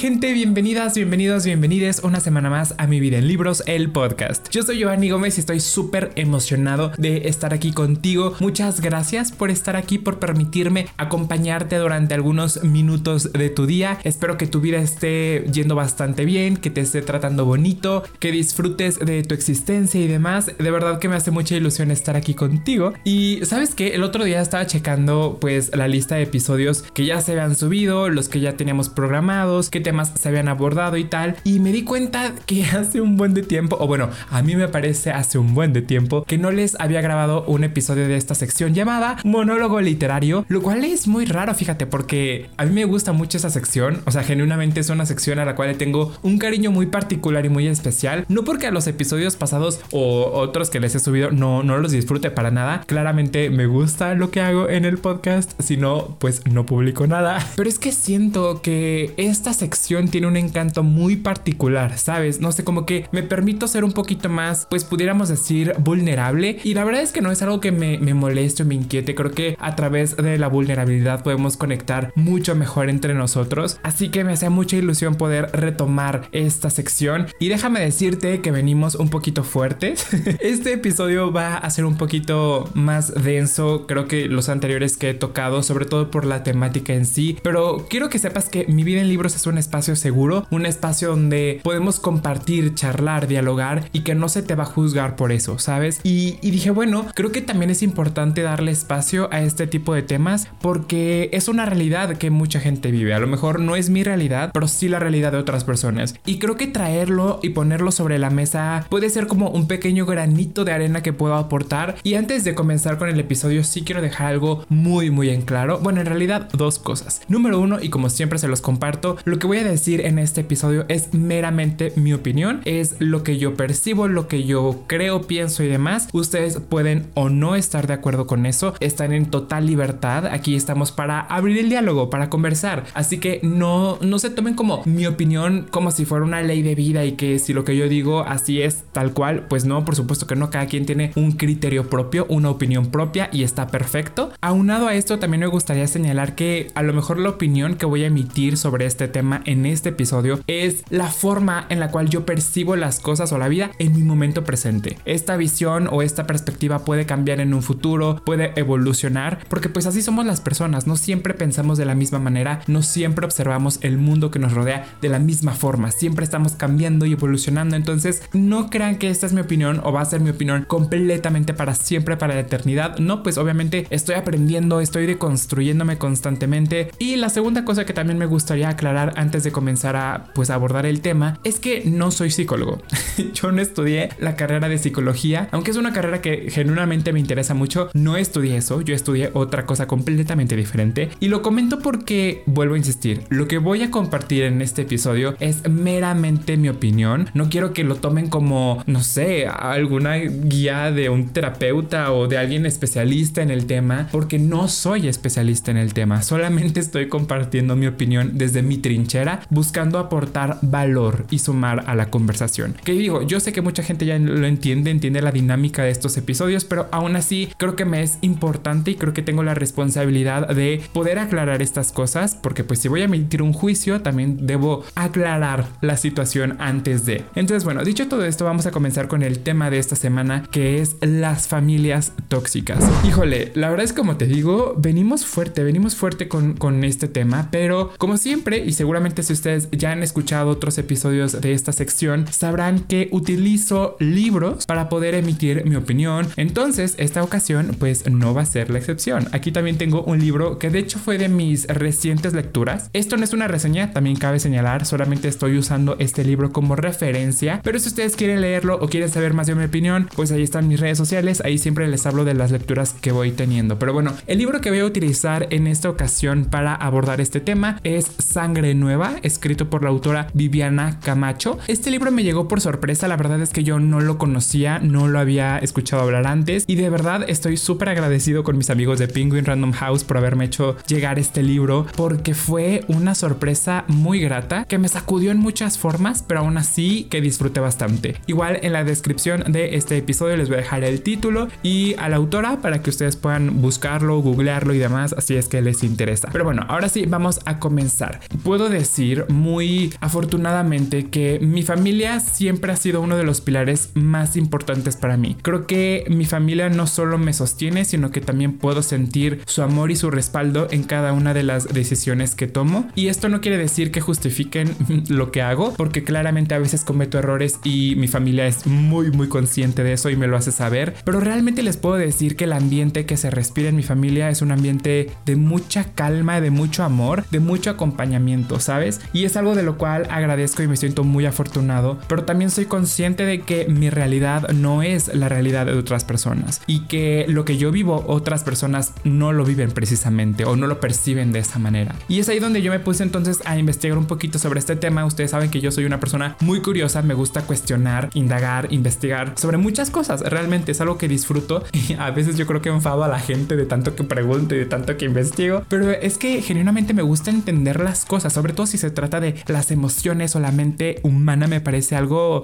gente? Bienvenidas, bienvenidos, bienvenides una semana más a Mi Vida en Libros, el podcast. Yo soy Giovanni Gómez y estoy súper emocionado de estar aquí contigo. Muchas gracias por estar aquí, por permitirme acompañarte durante algunos minutos de tu día. Espero que tu vida esté yendo bastante bien, que te esté tratando bonito, que disfrutes de tu existencia y demás. De verdad que me hace mucha ilusión estar aquí contigo. Y sabes que el otro día estaba checando pues la lista de episodios que ya se habían subido, los que ya teníamos programados, qué temas se habían abordado y tal. Y me di cuenta que hace un buen de tiempo, o bueno, a mí me parece hace un buen de tiempo, que no les había grabado un episodio de esta sección llamada Monólogo Literario, lo cual es muy raro, fíjate, porque a mí me gusta mucho esa sección, o sea, genuinamente es una sección a la cual le tengo un cariño muy particular y muy especial, no porque a los episodios pasados o otros que les he subido no, no los disfrute para nada, claramente me gusta lo que hago en el podcast, si no, pues no publico nada, pero es que siento que esta sección tiene un encanto muy particular, ¿sabes? No sé, como que me permito ser un poquito más, pues pudiéramos decir, vulnerable. Y la verdad es que no es algo que me, me moleste o me inquiete. Creo que a través de la vulnerabilidad podemos conectar mucho mejor entre nosotros. Así que me hace mucha ilusión poder retomar esta sección. Y déjame decirte que venimos un poquito fuertes. este episodio va a ser un poquito más denso, creo que los anteriores que he tocado, sobre todo por la temática en sí. Pero quiero que sepas que mi vida en libros es un espacio seguro, un espacio donde podemos compartir, charlar, dialogar y que no se te va a juzgar por eso, ¿sabes? Y, dije, bueno, creo que también es importante darle espacio a este tipo de temas porque es una realidad que mucha gente vive. A lo mejor no es mi realidad, pero sí la realidad de otras personas. Y creo que traerlo y ponerlo sobre la mesa puede ser como un pequeño granito de arena que puedo aportar. Y antes de comenzar con el episodio, sí quiero dejar algo muy, muy en claro. Bueno, en realidad dos cosas. Número uno, y como siempre se los comparto. Lo que voy a decir en este episodio es meramente mi opinión, es lo que yo percibo, lo que yo creo, pienso y demás. Ustedes pueden o no estar de acuerdo con eso, están en total libertad. Aquí estamos para abrir el diálogo, para conversar. Así que no, no se tomen como mi opinión como si fuera una ley de vida y que si lo que yo digo así es tal cual, pues no, por supuesto que no, cada quien tiene un criterio propio, una opinión propia y está perfecto. Aunado a esto, también me gustaría señalar que a lo mejor la opinión que voy a emitir sobre este tema en este episodio es la forma en la cual yo percibo las cosas o la vida en mi momento presente. Esta visión o esta perspectiva puede cambiar en un futuro, puede evolucionar, porque pues así somos las personas, no siempre pensamos de la misma manera, no siempre observamos el mundo que nos rodea de la misma forma, siempre estamos cambiando y evolucionando, entonces no crean que esta es mi opinión o va a ser mi opinión completamente para siempre, para la eternidad, no, pues obviamente estoy aprendiendo, estoy deconstruyéndome constantemente. Y la segunda cosa que también me gustaría aclarar antes de comenzar a pues abordar el tema es que no soy psicólogo. Yo no estudié la carrera de psicología, aunque es una carrera que genuinamente me interesa mucho, no estudié eso, yo estudié otra cosa completamente diferente. Y lo comento porque vuelvo a insistir, lo que voy a compartir en este episodio es meramente mi opinión, no quiero que lo tomen como, no sé, alguna guía de un terapeuta o de alguien especialista en el tema, porque no soy especialista en el tema, solamente estoy compartiendo mi opinión desde mi trinchera, buscando aportar valor y sumar a la conversación. Que digo, yo sé que mucha gente ya lo entiende, entiende la dinámica de estos episodios, pero aún así creo que me es importante y creo que tengo la responsabilidad de poder aclarar estas cosas, porque pues si voy a emitir un juicio, también debo aclarar la situación antes de. Entonces, bueno, dicho todo esto, vamos a comenzar con el tema de esta semana, que es las familias tóxicas. Híjole, la verdad es como te digo, venimos fuerte, venimos fuerte con, con este tema, pero como siempre, y seguramente si ustedes ya han escuchado otros episodios de esta sección, sabrán que utilizo libros para poder emitir mi opinión. Entonces, esta ocasión pues no va a ser la excepción. Aquí también tengo un libro que de hecho fue de mis recientes lecturas. Esto no es una reseña, también cabe señalar, solamente estoy usando este libro como referencia, pero si ustedes quieren leerlo o quieren saber más de mi opinión, pues ahí están mis redes sociales, ahí siempre les hablo de las lecturas que voy teniendo. Pero bueno, el libro que voy a utilizar en esta ocasión para abordar este tema es Sangre Nueva, escrito por la autora Viviana Camacho. Este libro me llegó por sorpresa, la verdad es que yo no lo conocía, no lo había escuchado hablar antes y de verdad estoy súper agradecido con mis amigos de Penguin Random House por haberme hecho llegar este libro porque fue una sorpresa muy grata que me sacudió en muchas formas, pero aún así que disfruté bastante. Igual en la descripción de este episodio les voy a dejar el título y a la autora para que ustedes puedan buscarlo, googlearlo y demás, así es que les interesa. Pero bueno, ahora sí, vamos a comenzar. Puedo decir muy afortunadamente que mi familia siempre ha sido uno de los pilares más importantes para mí. Creo que mi familia no solo me sostiene, sino que también puedo sentir su amor y su respaldo en cada una de las decisiones que tomo. Y esto no quiere decir que justifiquen lo que hago, porque claramente a veces cometo errores y mi familia es muy muy consciente de eso y me lo hace saber. Pero realmente les puedo decir que el ambiente que se respira en mi familia es un ambiente de mucha calma, de mucho amor, de mucho acompañamiento, ¿sabes? Y es algo de lo cual agradezco y me siento muy afortunado, pero también soy consciente de que mi realidad no es la realidad de otras personas y que lo que yo vivo otras personas no lo viven precisamente o no lo perciben de esa manera. Y es ahí donde yo me puse entonces a investigar un poquito sobre este tema. Ustedes saben que yo soy una persona muy curiosa, me gusta cuestionar, indagar, investigar sobre muchas cosas. Realmente es algo que disfruto y a veces yo creo que enfado a la gente de tanto que pregunto y de tanto que investigo, pero es que genuinamente me gusta entender las cosas, sobre todo si se trata de las emociones o la mente humana, me parece algo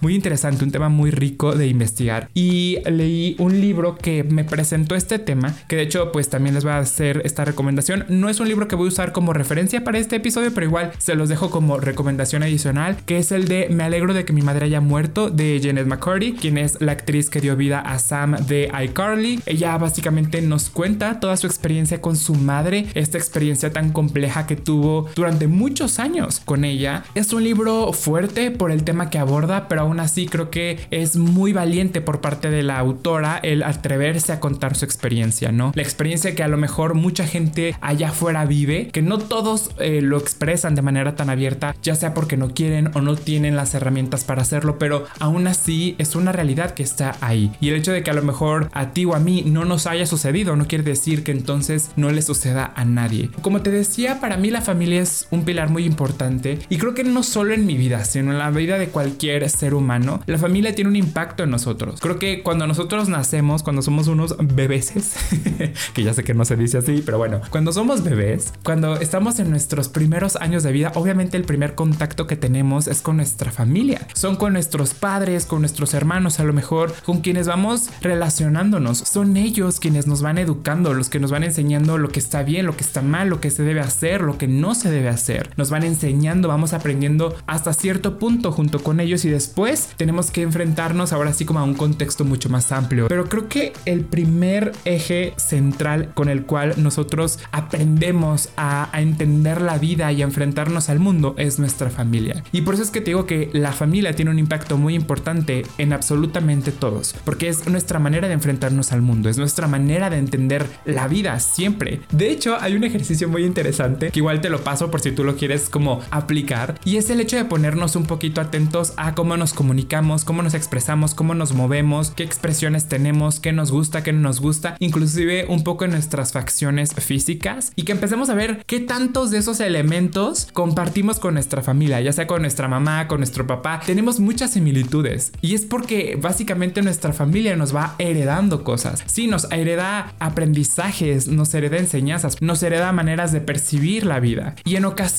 muy interesante, un tema muy rico de investigar. Y leí un libro que me presentó este tema, que de hecho pues también les voy a hacer esta recomendación. No es un libro que voy a usar como referencia para este episodio, pero igual se los dejo como recomendación adicional, que es el de Me alegro de que mi madre haya muerto de Janet McCurdy, quien es la actriz que dio vida a Sam de iCarly. Ella básicamente nos cuenta toda su experiencia con su madre, esta experiencia tan compleja que tuvo durante muchos años con ella. Es un libro fuerte por el tema que aborda, pero aún así creo que es muy valiente por parte de la autora el atreverse a contar su experiencia, ¿no? La experiencia que a lo mejor mucha gente allá afuera vive, que no todos eh, lo expresan de manera tan abierta, ya sea porque no quieren o no tienen las herramientas para hacerlo, pero aún así es una realidad que está ahí. Y el hecho de que a lo mejor a ti o a mí no nos haya sucedido no quiere decir que entonces no le suceda a nadie. Como te decía, para mí la familia es un pilar muy importante y creo que no solo en mi vida, sino en la vida de cualquier ser humano, la familia tiene un impacto en nosotros. Creo que cuando nosotros nacemos, cuando somos unos bebeses, que ya sé que no se dice así, pero bueno, cuando somos bebés, cuando estamos en nuestros primeros años de vida, obviamente el primer contacto que tenemos es con nuestra familia. Son con nuestros padres, con nuestros hermanos, a lo mejor con quienes vamos relacionándonos. Son ellos quienes nos van educando, los que nos van enseñando lo que está bien, lo que está mal, lo que se debe hacer, lo que no se debe hacer. Nos van enseñando, vamos aprendiendo hasta cierto punto junto con ellos y después tenemos que enfrentarnos ahora sí como a un contexto mucho más amplio. Pero creo que el primer eje central con el cual nosotros aprendemos a, a entender la vida y a enfrentarnos al mundo es nuestra familia. Y por eso es que te digo que la familia tiene un impacto muy importante en absolutamente todos, porque es nuestra manera de enfrentarnos al mundo, es nuestra manera de entender la vida siempre. De hecho, hay un ejercicio muy interesante que igual te lo paso por si tú lo quieres como aplicar, y es el hecho de ponernos un poquito atentos a cómo nos comunicamos, cómo nos expresamos, cómo nos movemos, qué expresiones tenemos, qué nos gusta, qué no nos gusta, inclusive un poco en nuestras facciones físicas, y que empecemos a ver qué tantos de esos elementos compartimos con nuestra familia, ya sea con nuestra mamá, con nuestro papá, tenemos muchas similitudes, y es porque básicamente nuestra familia nos va heredando cosas, sí, nos hereda aprendizajes, nos hereda enseñanzas, nos hereda maneras de percibir la vida, y en ocasiones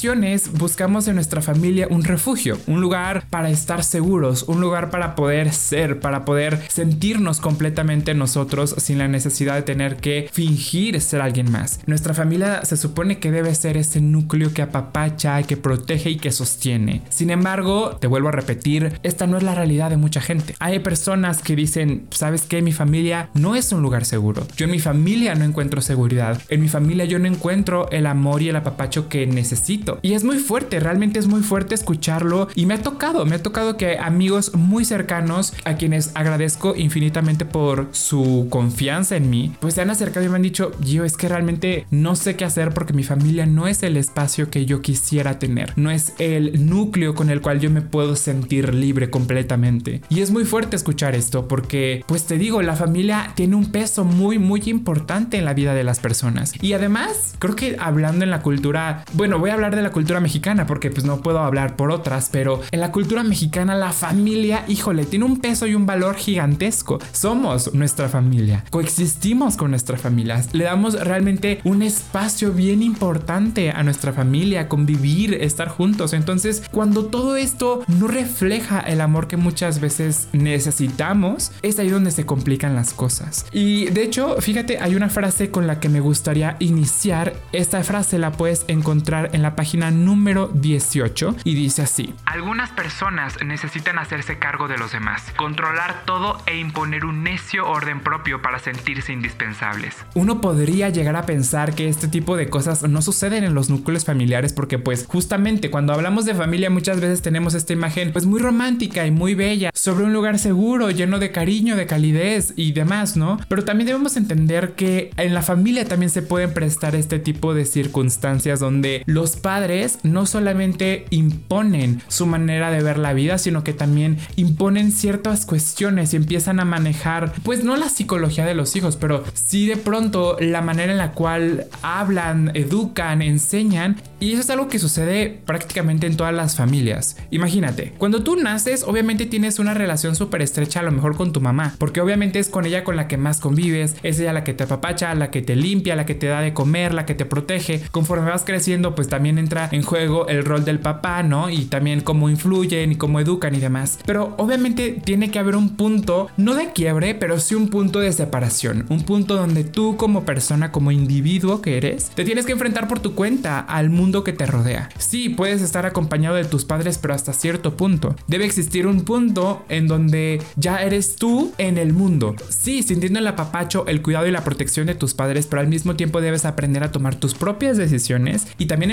buscamos en nuestra familia un refugio, un lugar para estar seguros, un lugar para poder ser, para poder sentirnos completamente nosotros sin la necesidad de tener que fingir ser alguien más. Nuestra familia se supone que debe ser ese núcleo que apapacha, que protege y que sostiene. Sin embargo, te vuelvo a repetir, esta no es la realidad de mucha gente. Hay personas que dicen, ¿sabes qué? Mi familia no es un lugar seguro. Yo en mi familia no encuentro seguridad. En mi familia yo no encuentro el amor y el apapacho que necesito. Y es muy fuerte, realmente es muy fuerte escucharlo y me ha tocado, me ha tocado que amigos muy cercanos a quienes agradezco infinitamente por su confianza en mí, pues se han acercado y me han dicho, yo es que realmente no sé qué hacer porque mi familia no es el espacio que yo quisiera tener, no es el núcleo con el cual yo me puedo sentir libre completamente. Y es muy fuerte escuchar esto porque, pues te digo, la familia tiene un peso muy, muy importante en la vida de las personas. Y además, creo que hablando en la cultura, bueno, voy a hablar de la cultura mexicana porque pues no puedo hablar por otras, pero en la cultura mexicana la familia, híjole, tiene un peso y un valor gigantesco. Somos nuestra familia, coexistimos con nuestra familia, le damos realmente un espacio bien importante a nuestra familia, convivir, estar juntos. Entonces, cuando todo esto no refleja el amor que muchas veces necesitamos, es ahí donde se complican las cosas. Y de hecho, fíjate, hay una frase con la que me gustaría iniciar. Esta frase la puedes encontrar en la página número 18 y dice así. Algunas personas necesitan hacerse cargo de los demás, controlar todo e imponer un necio orden propio para sentirse indispensables. Uno podría llegar a pensar que este tipo de cosas no suceden en los núcleos familiares porque pues justamente cuando hablamos de familia muchas veces tenemos esta imagen pues muy romántica y muy bella sobre un lugar seguro, lleno de cariño, de calidez y demás, ¿no? Pero también debemos entender que en la familia también se pueden prestar este tipo de circunstancias donde los padres no solamente imponen su manera de ver la vida, sino que también imponen ciertas cuestiones y empiezan a manejar, pues no la psicología de los hijos, pero sí de pronto la manera en la cual hablan, educan, enseñan. Y eso es algo que sucede prácticamente en todas las familias. Imagínate, cuando tú naces, obviamente tienes una relación súper estrecha a lo mejor con tu mamá, porque obviamente es con ella con la que más convives, es ella la que te apapacha, la que te limpia, la que te da de comer, la que te protege. Conforme vas creciendo, pues también entra en juego el rol del papá, ¿no? Y también cómo influyen y cómo educan y demás. Pero obviamente tiene que haber un punto, no de quiebre, pero sí un punto de separación, un punto donde tú como persona, como individuo que eres, te tienes que enfrentar por tu cuenta al mundo que te rodea. Sí, puedes estar acompañado de tus padres, pero hasta cierto punto. Debe existir un punto en donde ya eres tú en el mundo. Sí, sintiendo el apapacho, el cuidado y la protección de tus padres, pero al mismo tiempo debes aprender a tomar tus propias decisiones y también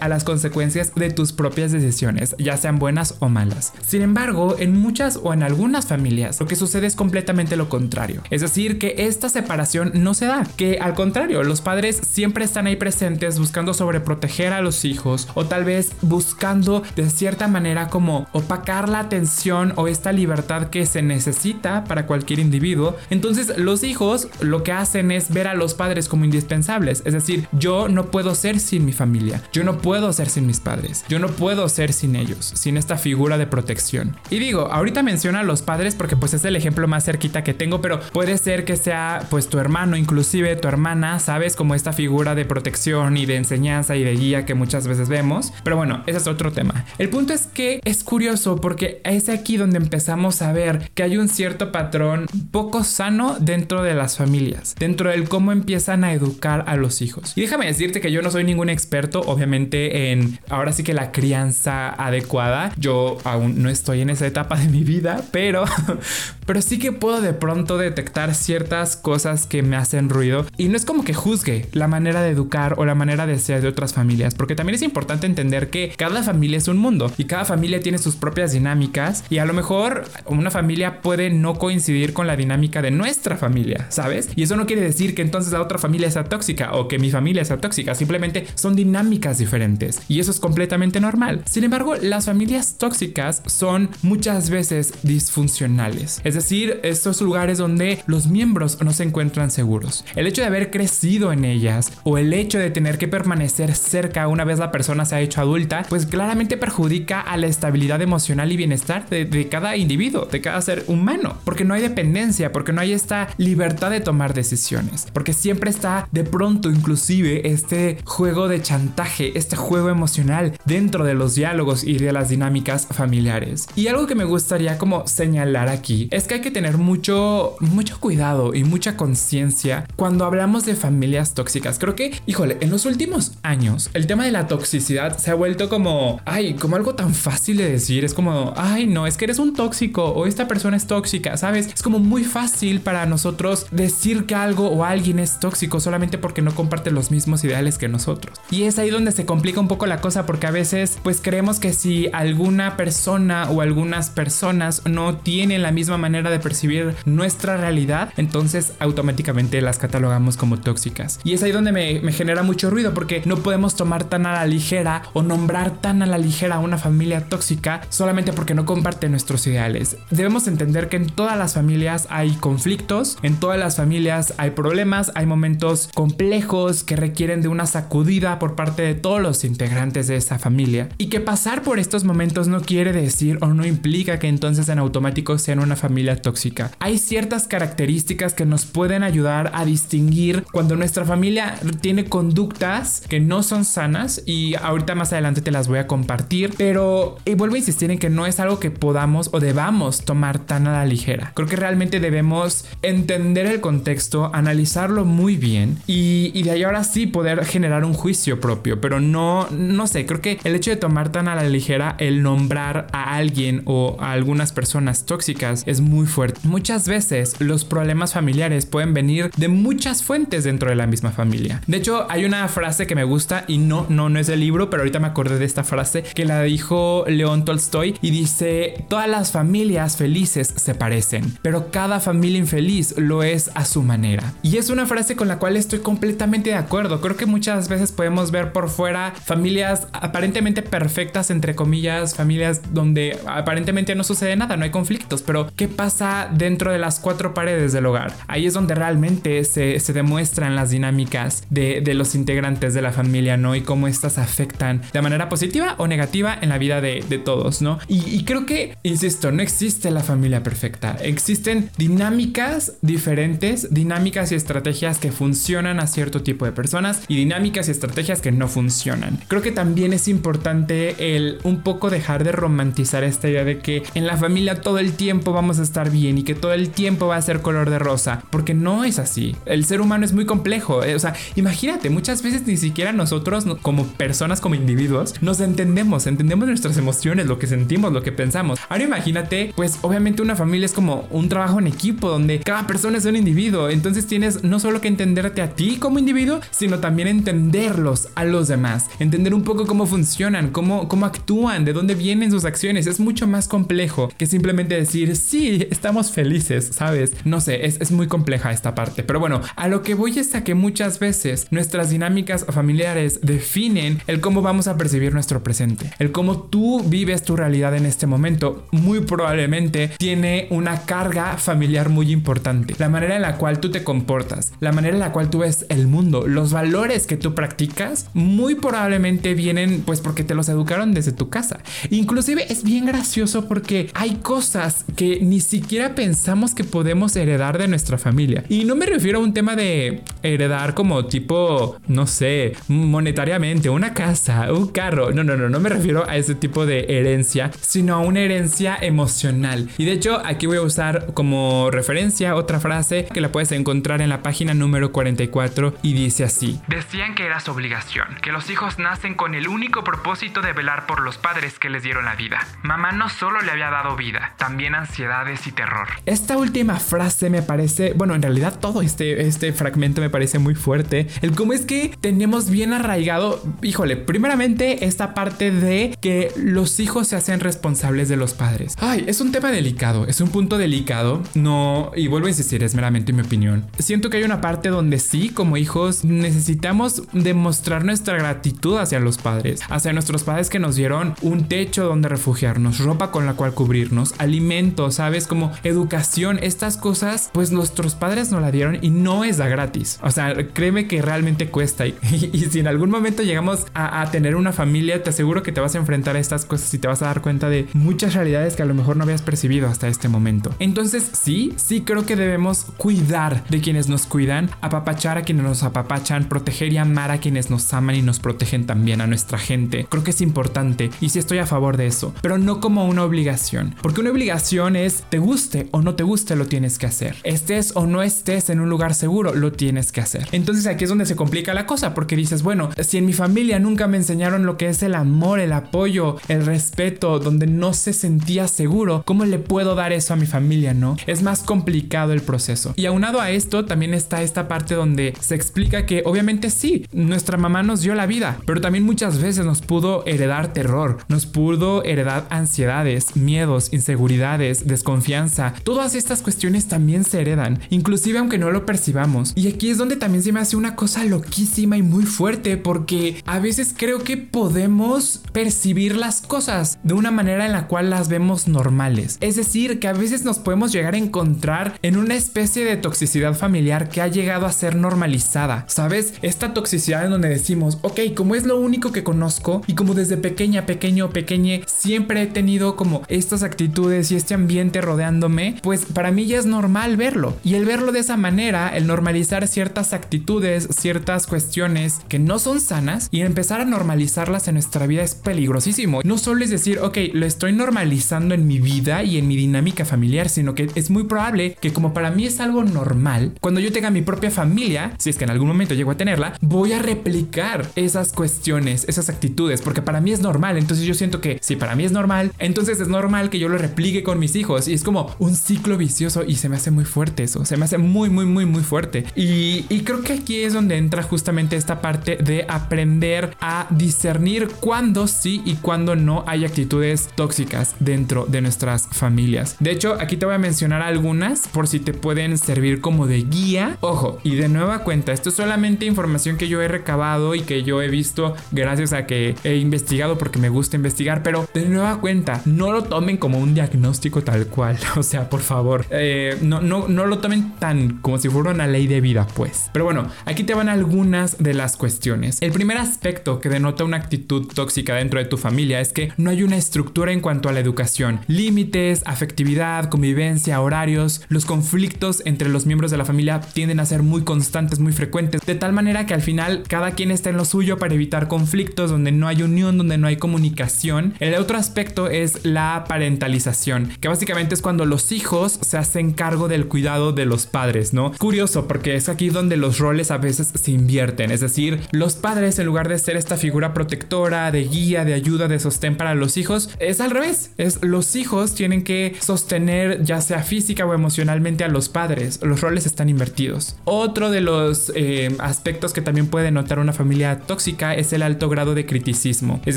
a las consecuencias de tus propias decisiones, ya sean buenas o malas. Sin embargo, en muchas o en algunas familias, lo que sucede es completamente lo contrario. Es decir, que esta separación no se da, que al contrario, los padres siempre están ahí presentes buscando sobreproteger a los hijos o tal vez buscando de cierta manera como opacar la atención o esta libertad que se necesita para cualquier individuo. Entonces los hijos lo que hacen es ver a los padres como indispensables. Es decir, yo no puedo ser sin mi familia, yo no puedo ser sin mis padres, yo no puedo ser sin ellos, sin esta figura de protección. Y digo, ahorita menciona a los padres porque pues es el ejemplo más cerquita que tengo, pero puede ser que sea pues tu hermano, inclusive tu hermana, sabes, como esta figura de protección y de enseñanza y de guía que muchas veces vemos. Pero bueno, ese es otro tema. El punto es que es curioso porque es aquí donde empezamos a ver que hay un cierto patrón poco sano dentro de las familias, dentro del cómo empiezan a educar a los hijos. Y déjame decirte que yo no soy ningún experto, obviamente, en ahora sí que la crianza adecuada. Yo aún no estoy en esa etapa de mi vida, pero, pero sí que puedo de pronto detectar ciertas cosas que me hacen ruido. Y no es como que juzgue la manera de educar o la manera de ser de otras familias, porque también es importante entender que cada familia es un mundo y cada familia tiene sus propias dinámicas y a lo mejor una familia puede no coincidir con la dinámica de nuestra familia, ¿sabes? Y eso no quiere decir que entonces la otra familia sea tóxica o que mi familia sea tóxica, simplemente son dinámicas diferentes y eso es completamente normal. Sin embargo, las familias tóxicas son muchas veces disfuncionales, es decir, estos lugares donde los miembros no se encuentran seguros. El hecho de haber crecido en ellas o el hecho de tener que permanecer cerca una vez la persona se ha hecho adulta, pues claramente perjudica a la estabilidad emocional y bienestar de, de cada individuo, de cada ser humano, porque no hay dependencia, porque no hay esta libertad de tomar decisiones, porque siempre está de pronto inclusive este juego de chantaje, este juego emocional dentro de los diálogos y de las dinámicas familiares. Y algo que me gustaría como señalar aquí es que hay que tener mucho mucho cuidado y mucha conciencia cuando hablamos de familias tóxicas. Creo que, híjole, en los últimos años el tema de la toxicidad se ha vuelto como, ay, como algo tan fácil de decir, es como, ay, no, es que eres un tóxico o esta persona es tóxica, ¿sabes? Es como muy fácil para nosotros decir que algo o alguien es tóxico solamente porque no comparte los mismos ideales que nosotros. Y es ahí donde se complica un poco la cosa porque a veces pues creemos que si alguna persona o algunas personas no tienen la misma manera de percibir nuestra realidad, entonces automáticamente las catalogamos como tóxicas. Y es ahí donde me, me genera mucho ruido porque no podemos tomar tan a la ligera o nombrar tan a la ligera a una familia tóxica solamente porque no comparte nuestros ideales. Debemos entender que en todas las familias hay conflictos, en todas las familias hay problemas, hay momentos complejos que requieren de una sacudida por parte de todos los integrantes de esa familia. Y que pasar por estos momentos no quiere decir o no implica que entonces en automático sean una familia tóxica. Hay ciertas características que nos pueden ayudar a distinguir cuando nuestra familia tiene conductas que no son sanas y ahorita más adelante te las voy a compartir, pero y vuelvo a insistir en que no es algo que podamos o debamos tomar tan a la ligera. Creo que realmente debemos entender el contexto, analizarlo muy bien y, y de ahí ahora sí poder generar un juicio propio, pero no, no sé, creo que el hecho de tomar tan a la ligera el nombrar a alguien o a algunas personas tóxicas es muy fuerte. Muchas veces los problemas familiares pueden venir de muchas fuentes dentro de la misma familia. De hecho, hay una frase que me gusta y no, no, no es del libro, pero ahorita me acordé de esta frase que la dijo León Tolstoy y dice, todas las familias felices se parecen, pero cada familia infeliz lo es a su manera. Y es una frase con la cual estoy completamente de acuerdo. Creo que muchas veces podemos ver por fuera familias aparentemente perfectas, entre comillas, familias donde aparentemente no sucede nada, no hay conflictos, pero ¿qué pasa dentro de las cuatro paredes del hogar? Ahí es donde realmente se, se demuestran las dinámicas de, de, los integrantes de la familia, ¿no? Y cómo estas afectan de manera positiva o negativa en la vida de, de todos, ¿no? Y, y creo que, insisto, no existe la familia perfecta, existen dinámicas diferentes, dinámicas y estrategias que funcionan a cierto tipo de personas y dinámicas y estrategias que no funcionan. Creo que también es importante el un poco dejar de romantizar esta idea de que en la familia todo el tiempo vamos a estar bien y que todo el tiempo va a ser color de rosa, porque no es así. El ser humano es muy complejo, eh, o sea, imagínate, muchas veces ni siquiera nosotros como personas, como individuos, nos entendemos, entendemos nuestras emociones, lo que sentimos, lo que pensamos. Ahora imagínate, pues obviamente una familia es como un trabajo en equipo donde cada persona es un individuo, entonces tienes no solo que entenderte a ti como individuo, sino también entenderlos a los demás, entender un poco cómo funcionan, cómo, cómo actúan, de dónde vienen sus acciones, es mucho más complejo que simplemente decir, sí, estamos felices, ¿sabes? No sé, es, es muy compleja esta parte, pero bueno, a lo que voy es a que muchas veces nuestras dinámicas familiares definen el cómo vamos a percibir nuestro presente, el cómo tú vives tu realidad en este momento, muy probablemente tiene una carga familiar muy importante, la manera en la cual tú te comportas, la manera en la cual tú ves el mundo, los valores que tú practicas, muy probablemente vienen pues porque te los educaron desde tu casa. Inclusive es bien gracioso porque hay cosas que ni siquiera pensamos que podemos heredar de nuestra familia. Y no me refiero a un tema de heredar como tipo, no sé, monetariamente, una casa, un carro. No, no, no, no me refiero a ese tipo de herencia, sino a una herencia emocional. Y de hecho, aquí voy a usar como referencia otra frase que la puedes encontrar en la página número 44 y dice así. Decían que era su obligación, que los hijos nacen con el único propósito de velar por los padres que les dieron la vida. Mamá no solo le había dado vida, también ansiedades y terror. Esta última frase me parece, bueno, en realidad todo este, este fragmento me parece muy fuerte. El cómo es que tenemos bien arraigado, híjole, primeramente esta parte de que los hijos se hacen responsables de los padres. Ay, es un tema delicado, es un punto delicado. No, y vuelvo a insistir, es meramente mi opinión. Siento que hay una parte donde sí, como hijos, necesitamos demostrar nuestra gratitud hacia los padres, hacia nuestros padres que nos dieron un techo donde refugiarnos, ropa con la cual cubrirnos, alimentos, sabes, como educación, estas cosas, pues nuestros padres nos la dieron y no es da gratis. O sea, créeme que realmente cuesta. Y, si en algún momento llegamos a, tener una familia, te aseguro que te vas a enfrentar a estas cosas y te vas a dar cuenta de muchas realidades que a lo mejor no habías percibido hasta este momento. Entonces, sí, sí creo que debemos cuidar de quienes nos cuidan, apapachar a quienes nos apapachan, proteger y amar a quienes nos aman nos protegen también a nuestra gente. Creo que es importante y sí estoy a favor de eso, pero no como una obligación, porque una obligación es te guste o no te guste lo tienes que hacer. Estés o no estés en un lugar seguro, lo tienes que hacer. Entonces aquí es donde se complica la cosa, porque dices, bueno, si en mi familia nunca me enseñaron lo que es el amor, el apoyo, el respeto, donde no se sentía seguro, ¿cómo le puedo dar eso a mi familia, no? Es más complicado el proceso. Y aunado a esto, también está esta parte donde se explica que obviamente sí, nuestra mamá nos dio la vida, pero también muchas veces nos pudo heredar terror, nos pudo heredar ansiedades, miedos, inseguridades, desconfianza. Todas estas cuestiones también se heredan, inclusive aunque no lo percibamos. Y aquí es donde también se me hace una cosa loquísima y muy fuerte, porque a veces creo que podemos percibir las cosas de una manera en la cual las vemos normales. Es decir, que a veces nos podemos llegar a encontrar en una especie de toxicidad familiar que ha llegado a ser normalizada. ¿Sabes? Esta toxicidad en donde decimos, ok, como es lo único que conozco y como desde pequeña, pequeño, pequeñe, siempre he tenido como estas actitudes y este ambiente rodeándome, pues para mí ya es normal verlo. Y el verlo de esa manera, el normalizar ciertas actitudes, ciertas cuestiones que no son sanas y empezar a normalizarlas en nuestra vida es peligrosísimo. No solo es decir, ok, lo estoy normalizando en mi vida y en mi dinámica familiar, sino que es muy probable que como para mí es algo normal, cuando yo tenga mi propia familia, si es que en algún momento llego a tenerla, voy a replicar esas cuestiones, esas actitudes, porque para mí es normal. Entonces yo siento que si para mí es normal, entonces es normal que yo lo replique con mis hijos. Y es como un ciclo vicioso y se me hace muy fuerte eso. Se me hace muy, muy, muy, muy fuerte. Y, y creo que aquí es donde entra justamente esta parte de aprender a discernir cuándo sí y cuándo no hay actitudes tóxicas dentro de nuestras familias. De hecho, aquí te voy a mencionar algunas por si te pueden servir como de guía. Ojo, y de nueva cuenta, esto es solamente información que yo he recabado y que yo he visto gracias a que he investigado porque me gusta investigar, pero de nueva cuenta, no lo tomen como un diagnóstico tal cual. O sea, por favor, eh, no, no, no lo tomen tan como si fuera una ley de vida, pues. Pero bueno, aquí te van algunas de las cuestiones. El primer aspecto que denota una actitud tóxica dentro de tu familia es que no hay una estructura en cuanto a la educación. Límites, afectividad, convivencia, horarios, los conflictos entre los miembros de la familia tienden a ser muy constantes, muy frecuentes, de tal manera que al final cada quien está en suyo para evitar conflictos, donde no hay unión, donde no hay comunicación. El otro aspecto es la parentalización, que básicamente es cuando los hijos se hacen cargo del cuidado de los padres, ¿no? Curioso, porque es aquí donde los roles a veces se invierten, es decir, los padres en lugar de ser esta figura protectora, de guía, de ayuda, de sostén para los hijos, es al revés, es los hijos tienen que sostener ya sea física o emocionalmente a los padres, los roles están invertidos. Otro de los eh, aspectos que también puede notar una familia tóxica es el alto grado de criticismo, es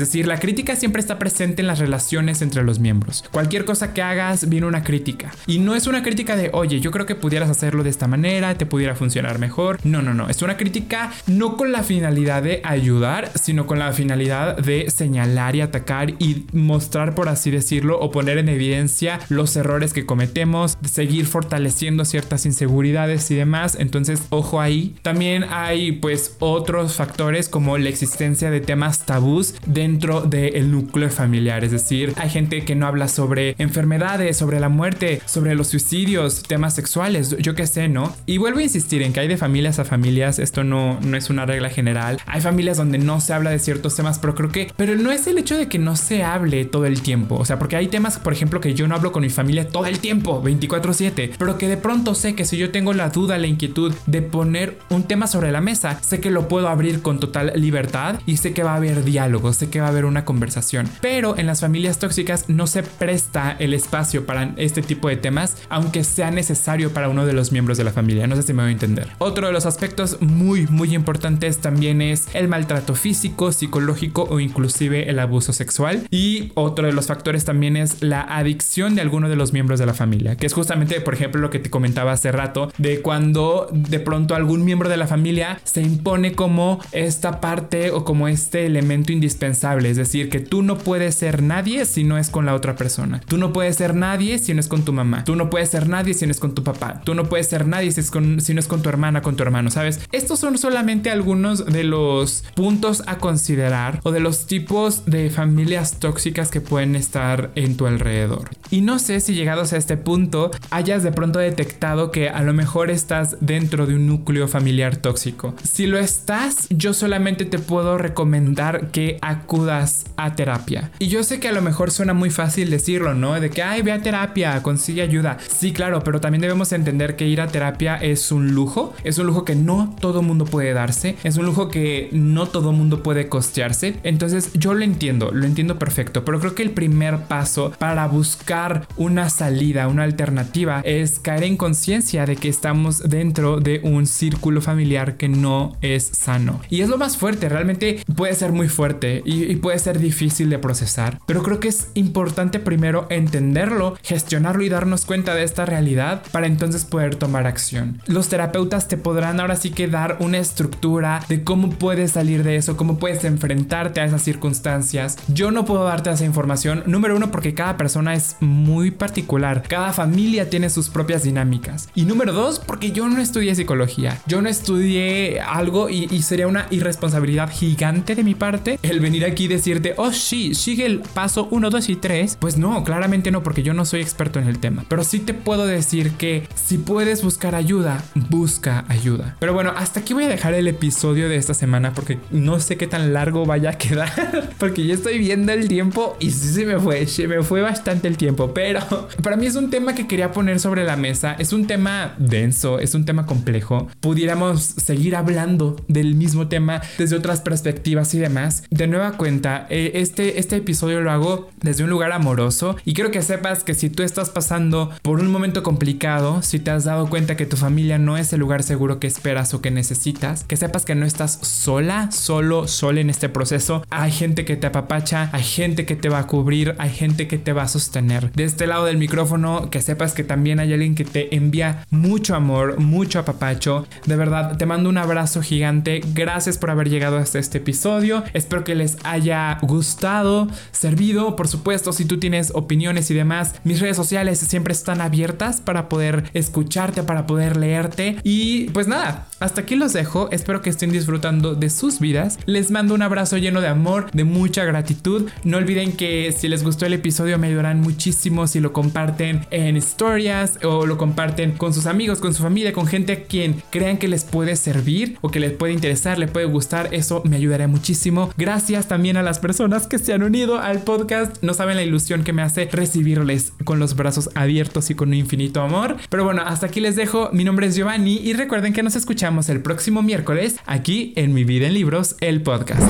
decir, la crítica siempre está presente en las relaciones entre los miembros. Cualquier cosa que hagas viene una crítica y no es una crítica de, oye, yo creo que pudieras hacerlo de esta manera, te pudiera funcionar mejor. No, no, no. Es una crítica no con la finalidad de ayudar, sino con la finalidad de señalar y atacar y mostrar, por así decirlo, o poner en evidencia los errores que cometemos, seguir fortaleciendo ciertas inseguridades y demás. Entonces, ojo ahí. También hay pues otros factores como la existencia de temas tabús dentro del núcleo familiar. Es decir, hay gente que no habla sobre enfermedades, sobre la muerte, sobre los suicidios, temas sexuales, yo qué sé, ¿no? Y vuelvo a insistir en que hay de familias a familias, esto no, no es una regla general. Hay familias donde no se habla de ciertos temas, pero creo que, pero no es el hecho de que no se hable todo el tiempo, o sea, porque hay temas, por ejemplo, que yo no hablo con mi familia todo el tiempo, 24/7, pero que de pronto sé que si yo tengo la duda, la inquietud de poner un tema sobre la mesa, sé que lo puedo abrir con total libertad y sé que va a haber diálogo, sé que va a haber una conversación. Pero en las familias tóxicas no se presta el espacio para este tipo de temas, aunque sea necesario para uno de los miembros de la familia. No sé si me voy a entender. Otro de los aspectos muy, muy importantes también es el maltrato físico, psicológico o inclusive el abuso sexual. Y otro de los factores también es la adicción de alguno de los miembros de la familia, que es justamente, por ejemplo, lo que te comentaba hace rato, de cuando de pronto algún miembro de la familia se impone como esta parte o como este elemento indispensable, es decir, que tú no puedes ser nadie si no es con la otra persona. Tú no puedes ser nadie si no es con tu mamá. Tú no puedes ser nadie si no es con tu papá. Tú no puedes ser nadie si, es con, si no es con tu hermana, con tu hermano, ¿sabes? Estos son solamente algunos de los puntos a considerar o de los tipos de familias tóxicas que pueden estar en tu alrededor. Y no sé si llegados a este punto hayas de pronto detectado que a lo mejor estás dentro de un núcleo familiar tóxico. Si lo estás, yo solamente te puedo recomendar que acudas a terapia. Y yo sé que a lo mejor suena muy fácil decirlo, ¿no? De que, ay, ve a terapia, consigue ayuda. Sí, claro, pero también debemos entender que ir a terapia es un lujo. Es un lujo que no todo mundo puede darse. Es un lujo que no todo mundo puede costearse. Entonces yo lo entiendo, lo entiendo perfecto. Pero creo que el primer paso para buscar una salida, una alternativa, es caer en conciencia de que estamos dentro de un círculo familiar que no es sano. Y es lo más fuerte, realmente puede ser muy fuerte y, y puede ser difícil de procesar. Pero creo que es importante primero entenderlo, gestionarlo y darnos cuenta de esta realidad para entonces poder tomar acción. Los terapeutas te podrán ahora sí que dar una estructura de cómo puedes salir de eso, cómo puedes enfrentarte a esas circunstancias. Yo no puedo darte esa información, número uno, porque cada persona es muy particular, cada familia tiene sus propias dinámicas. Y número dos, porque yo no estudié psicología, yo no estudié algo y, y sería una irresponsabilidad gigante de mi parte el venir aquí y decirte, oh sí, sigue el paso 1, 2 y 3. Pues no, claramente no, porque yo no soy experto en el tema. Pero sí te puedo decir que si puedes buscar ayuda, busca ayuda. Pero bueno, hasta aquí voy a dejar el episodio de esta semana porque no sé qué tan largo vaya a quedar. Porque yo estoy viendo el tiempo y sí se me fue, se me fue bastante el tiempo. Pero para mí es un tema que quería poner sobre la mesa. Es un tema denso, es un tema complejo. Pudiéramos seguir hablando del mismo tema desde otras perspectivas y demás. De nueva cuenta, eh, este, este episodio lo hago desde un lugar amoroso y quiero que sepas que si tú estás pasando por un momento complicado, si te has dado cuenta que tu familia no es el lugar seguro que esperas o que necesitas, que sepas que no estás sola, solo, sola en este proceso. Hay gente que te apapacha, hay gente que te va a cubrir, hay gente que te va a sostener. De este lado del micrófono, que sepas que también hay alguien que te envía mucho amor, mucho apapacho. De verdad, te mando un abrazo gigante. Gracias por haber llegado hasta este episodio. Espero que les haya gustado, servido. Por supuesto, si tú tienes opiniones y demás, mis redes sociales siempre están abiertas para poder escucharte, para poder leerte. Y pues nada, hasta aquí los dejo. Espero que estén disfrutando de sus vidas. Les mando un abrazo lleno de amor, de mucha gratitud. No olviden que si les gustó el episodio me ayudarán muchísimo si lo comparten en historias o lo comparten con sus amigos, con su familia, con gente a quien crean que les puede servir o que les puede interesar, les puede gustar. Eso me ayudará muchísimo. Gracias también a las personas que se han unido al podcast. No saben la ilusión que me hace recibirles con los brazos abiertos y con un infinito amor. Pero bueno, hasta aquí les dejo. Mi nombre es Giovanni y recuerden que nos escuchamos el próximo miércoles aquí en Mi Vida en Libros, el podcast.